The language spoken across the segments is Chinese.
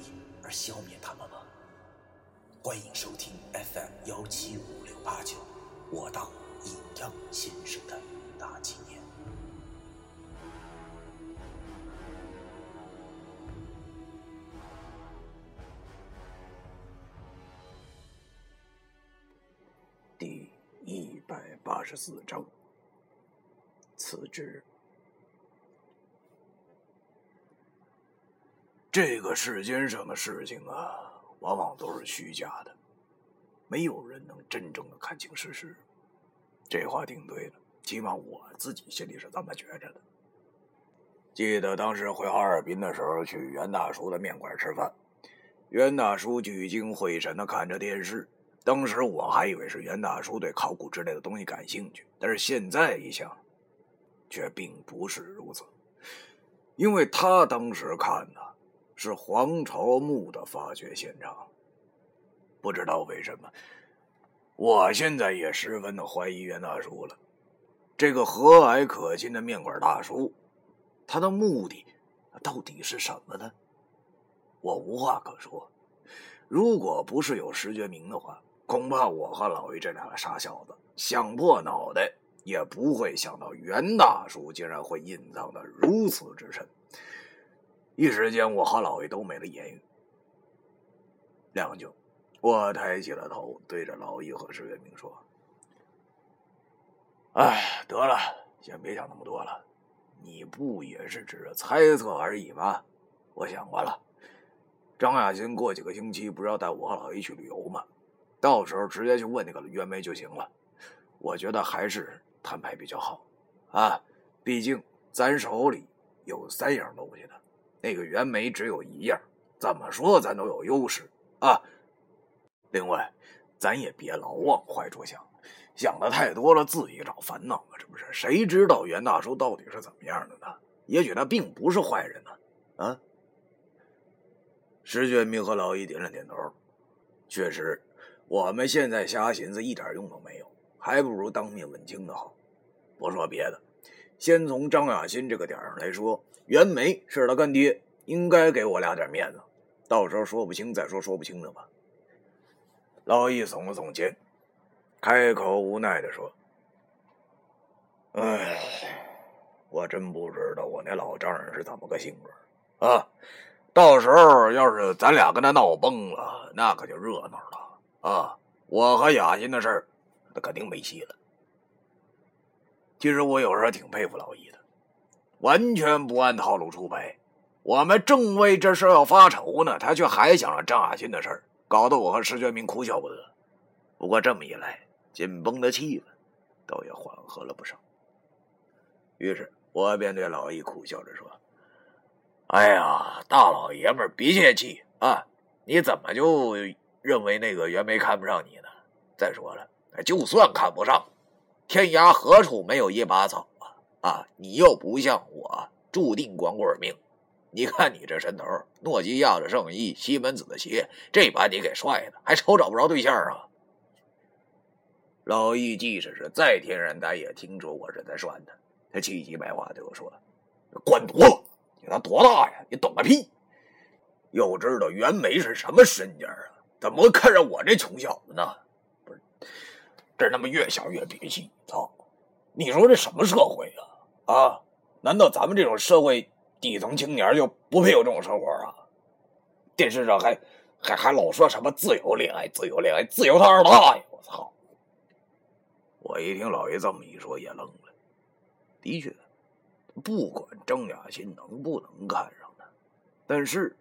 义消灭他们吗？欢迎收听 FM 幺七五六八九，我当阴阳先生的大纪念。第一百八十四章，辞职。这个世间上的事情啊，往往都是虚假的，没有人能真正的看清事实。这话挺对的，起码我自己心里是这么觉着的。记得当时回哈尔滨的时候，去袁大叔的面馆吃饭，袁大叔聚精会神的看着电视。当时我还以为是袁大叔对考古之类的东西感兴趣，但是现在一想，却并不是如此，因为他当时看的是黄巢墓的发掘现场。不知道为什么，我现在也十分的怀疑袁大叔了。这个和蔼可亲的面馆大叔，他的目的到底是什么呢？我无话可说。如果不是有石觉明的话，恐怕我和老于这两个傻小子想破脑袋也不会想到袁大叔竟然会隐藏的如此之深。一时间，我和老于都没了言语。良久，我抬起了头，对着老易和石月明说：“哎，得了，先别想那么多了。你不也是只是猜测而已吗？我想过了，张亚新过几个星期不是要带我和老易去旅游吗？”到时候直接去问那个袁梅就行了，我觉得还是摊牌比较好，啊，毕竟咱手里有三样东西呢，那个袁梅只有一样，怎么说咱都有优势啊。另外，咱也别老往坏处想，想的太多了自己找烦恼了，这不是？谁知道袁大叔到底是怎么样的呢？也许他并不是坏人呢，啊。石觉明和老易点了点头，确实。我们现在瞎寻思一点用都没有，还不如当面问清的好。不说别的，先从张亚新这个点上来说，袁梅是他干爹，应该给我俩点面子。到时候说不清再说说不清的吧。老易耸了耸肩，开口无奈的说：“哎，我真不知道我那老丈人是怎么个性格啊！到时候要是咱俩跟他闹崩了，那可就热闹了。”啊，我和雅欣的事儿，那肯定没戏了。其实我有时候挺佩服老易的，完全不按套路出牌。我们正为这事要发愁呢，他却还想着张雅欣的事儿，搞得我和石觉明哭笑不得。不过这么一来，紧绷的气氛倒也缓和了不少。于是我便对老易苦笑着说：“哎呀，大老爷们别泄气啊！你怎么就……”认为那个袁梅看不上你呢？再说了，就算看不上，天涯何处没有一把草啊！你又不像我，注定光棍命。你看你这身头，诺基亚的圣衣，西门子的鞋，这把你给帅的，还愁找不着对象啊！老易即使是再天然呆，也听说我是在涮他，他气急败坏对我说：“管多了，你他多大呀？你懂个屁！又知道袁梅是什么身家啊？”怎么看上我这穷小子呢？不是，这他妈越想越憋气！操！你说这什么社会呀？啊？难道咱们这种社会底层青年就不配有这种生活啊？电视上还还还老说什么自由恋爱、自由恋爱、自由他二大爷！我操！我一听老爷这么一说，也愣了。的确，不管张雅欣能不能看上他，但是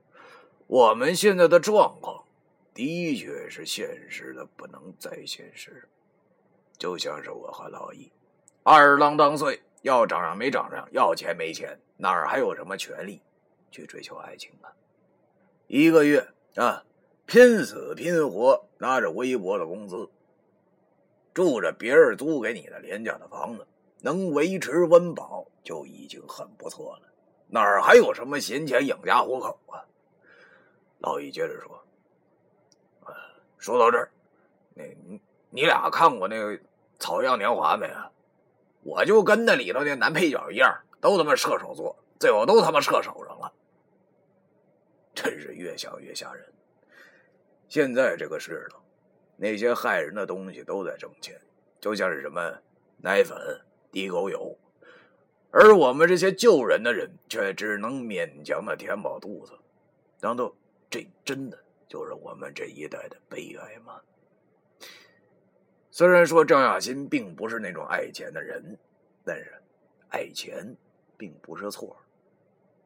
我们现在的状况。的确是现实的不能再现实，就像是我和老易，二郎当岁，要长上没长上，要钱没钱，哪儿还有什么权利去追求爱情啊？一个月啊，拼死拼活拿着微薄的工资，住着别人租给你的廉价的房子，能维持温饱就已经很不错了，哪儿还有什么闲钱养家糊口啊？老易接着说：“说到这儿，那你你俩看过那个《草样年华》没啊？我就跟那里头那男配角一样，都他妈射手座，最后都他妈射手上了，真是越想越吓人。”现在这个世道，那些害人的东西都在挣钱，就像是什么奶粉、地沟油，而我们这些救人的人却只能勉强的填饱肚子。难道这真的就是我们这一代的悲哀吗？虽然说张亚新并不是那种爱钱的人，但是爱钱并不是错，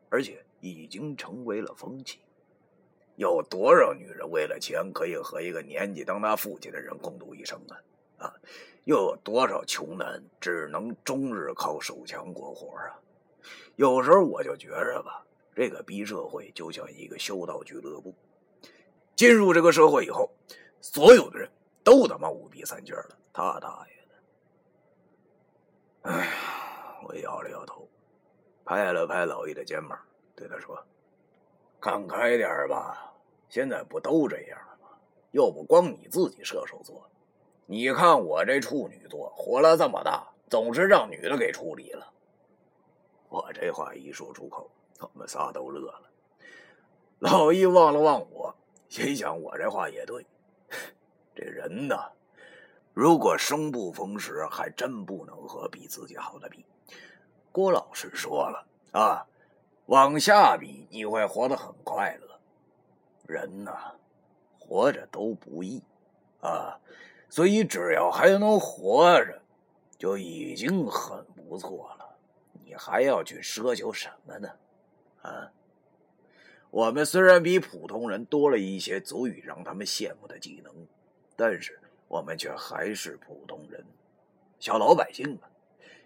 而且已经成为了风气。有多少女人为了钱可以和一个年纪当他父亲的人共度一生啊？啊，又有多少穷男只能终日靠手枪过活啊？有时候我就觉着吧，这个逼社会就像一个修道俱乐部。进入这个社会以后，所有的人都他妈五逼三绝了，他大爷的！哎呀，我摇了摇头，拍了拍老易的肩膀，对他说。看开点吧，现在不都这样吗？又不光你自己射手座，你看我这处女座，活了这么大，总是让女的给处理了。我这话一说出口，我们仨都乐了。老易望了望我，心想我这话也对。这人呢，如果生不逢时，还真不能和比自己好的比。郭老师说了啊。往下比，你会活得很快乐。人呐，活着都不易啊，所以只要还能活着，就已经很不错了。你还要去奢求什么呢？啊，我们虽然比普通人多了一些足以让他们羡慕的技能，但是我们却还是普通人，小老百姓啊。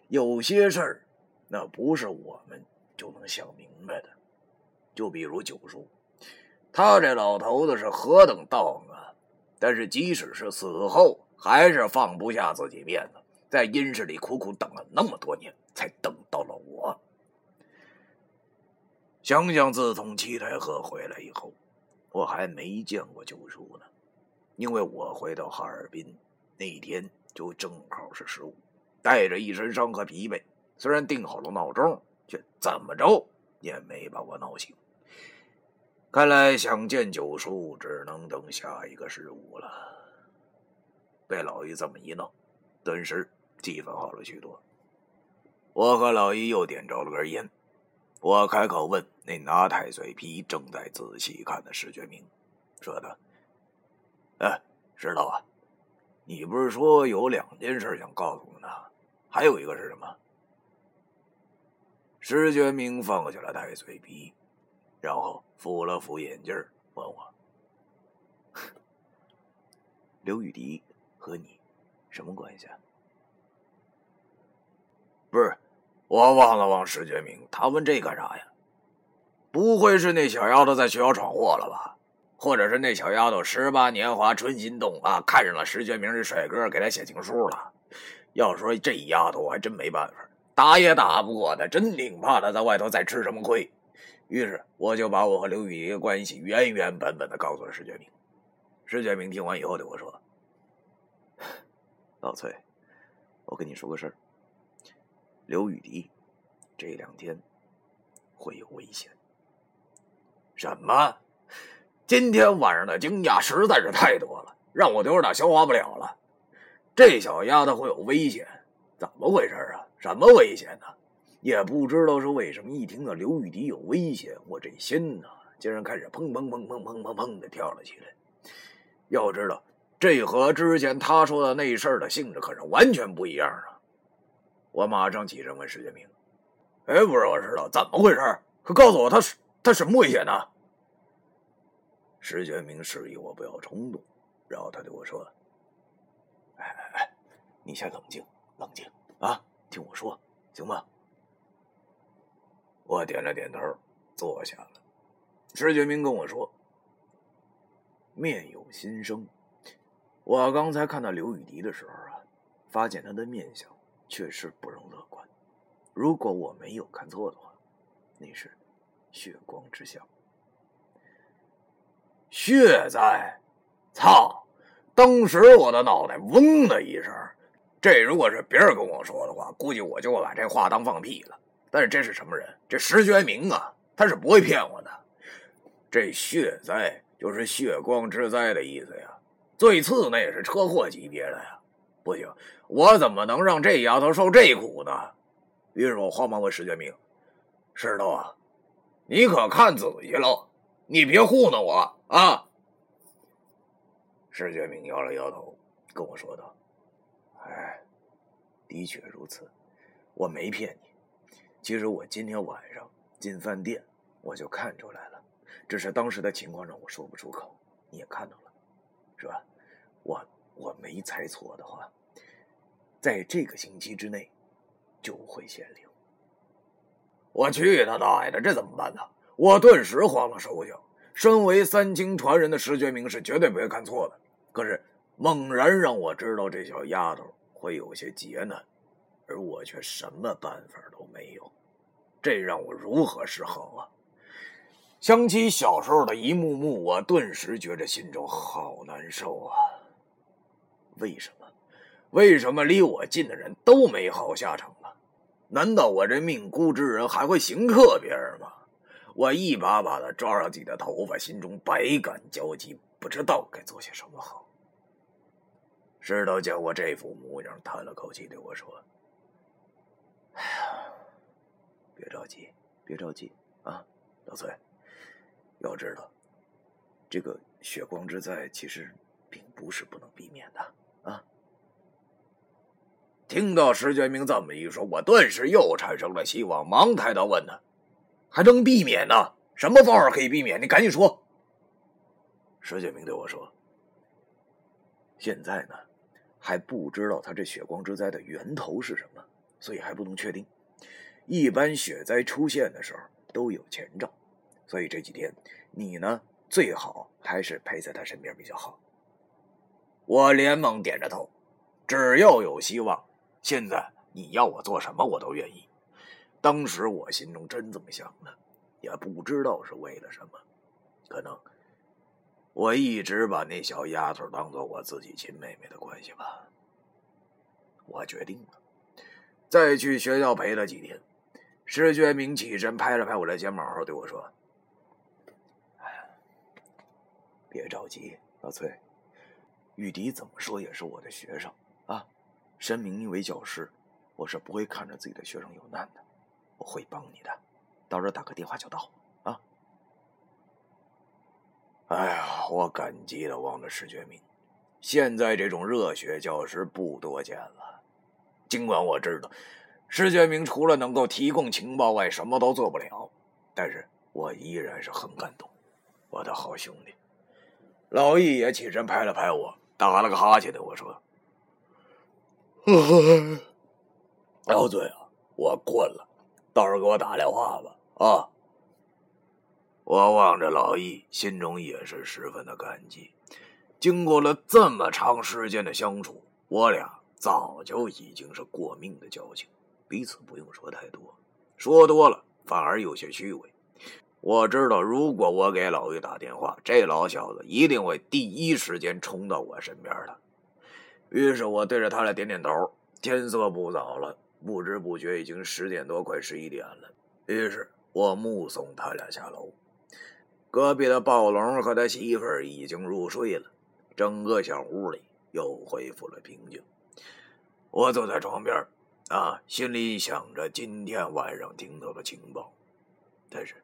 有些事儿，那不是我们。就能想明白的，就比如九叔，他这老头子是何等道行啊！但是即使是死后，还是放不下自己面子，在阴室里苦苦等了那么多年，才等到了我。想想自从七台河回来以后，我还没见过九叔呢，因为我回到哈尔滨那天就正好是十五，带着一身伤和疲惫，虽然定好了闹钟。却怎么着也没把我闹醒。看来想见九叔，只能等下一个十五了。被老姨这么一闹，顿时气氛好了许多。我和老姨又点着了根烟。我开口问那拿太岁皮正在仔细看的石觉明，说道：“哎，石头啊，你不是说有两件事想告诉我呢？还有一个是什么？”石觉明放下了太岁皮，然后扶了扶眼镜问我：“ 刘雨迪和你什么关系？”啊？”不是，我望了望石觉明，他问这干啥呀？不会是那小丫头在学校闯祸了吧？或者是那小丫头十八年华春心动啊，看上了石觉明这帅哥，给他写情书了？要说这丫头，我还真没办法。打也打不过他，真挺怕他在外头再吃什么亏。于是我就把我和刘雨迪的关系原原本本的告诉了石觉明。石觉明听完以后对我说：“老崔，我跟你说个事儿，刘雨迪这两天会有危险。”什么？今天晚上的惊讶实在是太多了，让我都有点消化不了了。这小丫头会有危险，怎么回事啊？什么危险呢？也不知道是为什么，一听到刘玉迪有危险，我这心呐，竟然开始砰砰砰砰砰砰砰的跳了起来。要知道，这和之前他说的那事儿的性质可是完全不一样啊！我马上起身问石建明：“哎，不是我知道怎么回事？可告诉我，他是他什么危险呢？”石觉明示意我不要冲动，然后他对我说：“哎哎哎，你先冷静，冷静啊！”听我说，行吗？我点了点头，坐下了。石觉明跟我说：“面有心生。我刚才看到刘雨迪的时候啊，发现他的面相确实不容乐观。如果我没有看错的话，那是血光之相。血在，操！当时我的脑袋嗡的一声。这如果是别人跟我说的话，估计我就会把这话当放屁了。但是这是什么人？这石觉明啊，他是不会骗我的。这血灾就是血光之灾的意思呀，最次那也是车祸级别的呀。不行，我怎么能让这丫头受这苦呢？于是我慌忙问石觉明：“石头啊，你可看仔细了，你别糊弄我啊！”石觉明摇了摇头，跟我说道：“哎，的确如此，我没骗你。”其实我今天晚上进饭店，我就看出来了，只是当时的情况让我说不出口。你也看到了，是吧？我我没猜错的话，在这个星期之内就会显灵。我去他大爷的，这怎么办呢？我顿时慌了手脚。身为三清传人的石觉明是绝对不会看错的，可是猛然让我知道这小丫头会有些劫难。而我却什么办法都没有，这让我如何是好啊？想起小时候的一幕幕，我顿时觉着心中好难受啊！为什么？为什么离我近的人都没好下场啊？难道我这命孤之人还会行克别人吗？我一把把的抓着自己的头发，心中百感交集，不知道该做些什么好。石头见我这副模样，叹了口气，对我说。哎呀，别着急，别着急啊，老崔，要知道，这个血光之灾其实并不是不能避免的啊。听到石觉明这么一说，我顿时又产生了希望，忙抬头问他：“还能避免呢？什么方法可以避免？你赶紧说。”石建明对我说：“现在呢，还不知道他这血光之灾的源头是什么。”所以还不能确定。一般血灾出现的时候都有前兆，所以这几天你呢最好还是陪在他身边比较好。我连忙点着头，只要有希望，现在你要我做什么我都愿意。当时我心中真这么想的，也不知道是为了什么，可能我一直把那小丫头当做我自己亲妹妹的关系吧。我决定了。再去学校陪她几天，石觉明起身拍了拍我的肩膀对我说：“别着急，老崔，玉笛怎么说也是我的学生啊。申明一为教师，我是不会看着自己的学生有难的，我会帮你的。到时候打个电话就到啊。”哎呀，我感激的望着石觉明，现在这种热血教师不多见了。尽管我知道，石觉明除了能够提供情报外，什么都做不了，但是我依然是很感动。我的好兄弟，老易也起身拍了拍我，打了个哈欠对我说：“老嘴啊，我困了，到时候给我打电话吧。”啊！我望着老易，心中也是十分的感激。经过了这么长时间的相处，我俩。早就已经是过命的交情，彼此不用说太多，说多了反而有些虚伪。我知道，如果我给老于打电话，这老小子一定会第一时间冲到我身边的。于是我对着他俩点点头。天色不早了，不知不觉已经十点多，快十一点了。于是我目送他俩下楼。隔壁的暴龙和他媳妇儿已经入睡了，整个小屋里又恢复了平静。我坐在床边，啊，心里想着今天晚上听到的情报，但是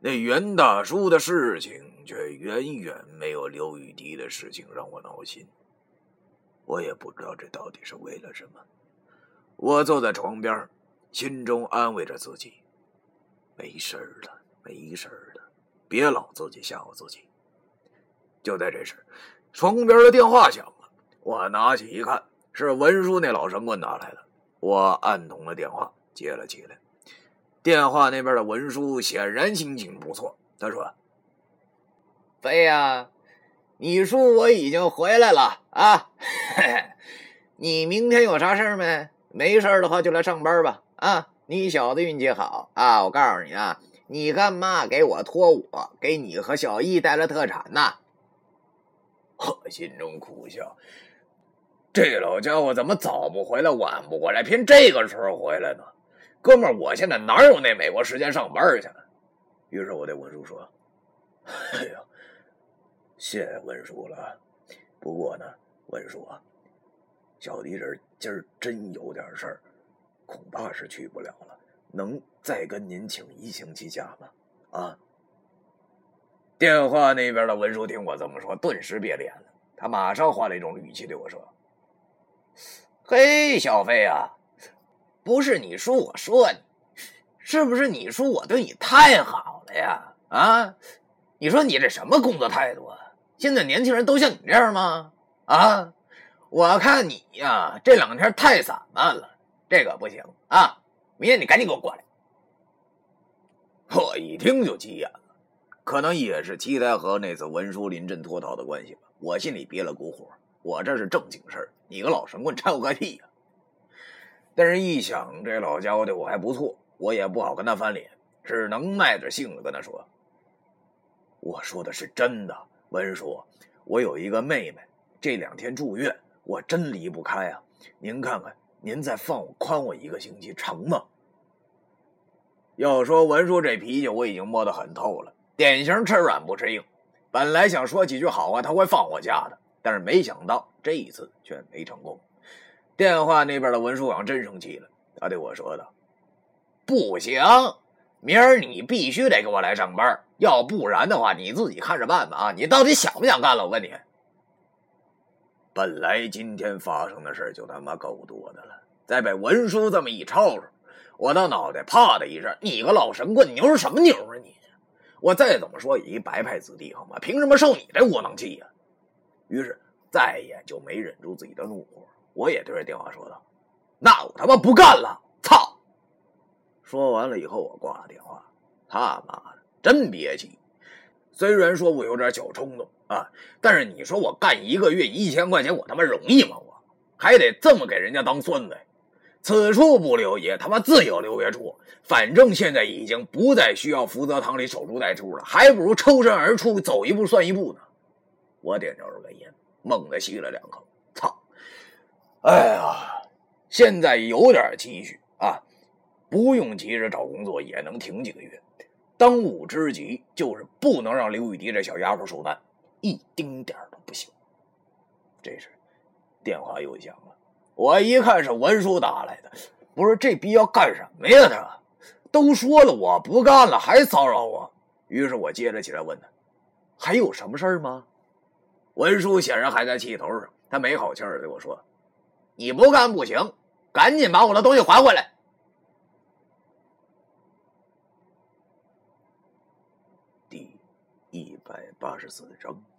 那袁大叔的事情却远远没有刘雨迪的事情让我闹心。我也不知道这到底是为了什么。我坐在床边，心中安慰着自己：没事的，没事的，别老自己吓唬自己。就在这时，床边的电话响了，我拿起一看。是文书那老神棍打来的，我按通了电话，接了起来。电话那边的文书显然心情不错，他说：“飞呀，你叔我已经回来了啊！你明天有啥事儿没？没事的话就来上班吧。啊，你小子运气好啊！我告诉你啊，你干妈给我托我给你和小易带了特产呢。我心中苦笑，这老家伙怎么早不回来晚不回来，偏这个时候回来呢？哥们儿，我现在哪有那美国时间上班去？于是我对文叔说：“哎呀，谢文叔了。不过呢，文叔啊，小弟这今儿真有点事儿，恐怕是去不了了。能再跟您请一星期假吗？啊？”电话那边的文叔听我这么说，顿时变脸了。他马上换了一种语气对我说：“嘿，小飞啊。”不是你说我说你，是不是你说我对你太好了呀？啊，你说你这什么工作态度啊？现在年轻人都像你这样吗？啊，我看你呀，这两天太散漫了，这个不行啊！明天你赶紧给我过来。我一听就急眼了，可能也是七台河那次文书临阵脱逃的关系吧，我心里憋了股火。我这是正经事儿，你个老神棍掺和个屁呀！但是，一想这老家伙对我还不错，我也不好跟他翻脸，只能耐着性子跟他说：“我说的是真的，文叔，我有一个妹妹，这两天住院，我真离不开啊。您看看，您再放我宽我一个星期，成吗？”要说文叔这脾气，我已经摸得很透了，典型吃软不吃硬。本来想说几句好话，他会放我假的，但是没想到这一次却没成功。电话那边的文书长真生气了，他对我说道：“不行，明儿你必须得给我来上班，要不然的话，你自己看着办吧。啊，你到底想不想干了？我问你。本来今天发生的事就他妈够多的了，再被文书这么一吵吵，我的脑袋啪的一声，你个老神棍，牛是什么牛啊你？我再怎么说也一白派子弟好吗？凭什么受你这窝囊气呀？于是再也就没忍住自己的怒火。我也对着电话说道：“那我他妈不干了！操！”说完了以后，我挂了电话。他妈的，真憋气！虽然说我有点小冲动啊，但是你说我干一个月一千块钱，我他妈容易吗？我还得这么给人家当孙子？此处不留爷，他妈自有留爷处。反正现在已经不再需要福泽堂里守株待兔了，还不如抽身而出，走一步算一步呢。我点着根烟，猛地吸了两口。操哎呀，现在有点积蓄啊，不用急着找工作也能挺几个月。当务之急就是不能让刘雨迪这小丫头受难，一丁点都不行。这时，电话又响了。我一看是文书打来的，不是这逼要干什么呀？他都说了我不干了，还骚扰我。于是我接着起来问他：“还有什么事吗？”文书显然还在气头上，他没好气儿对我说。你不干不行，赶紧把我的东西还回来。第一百八十四章。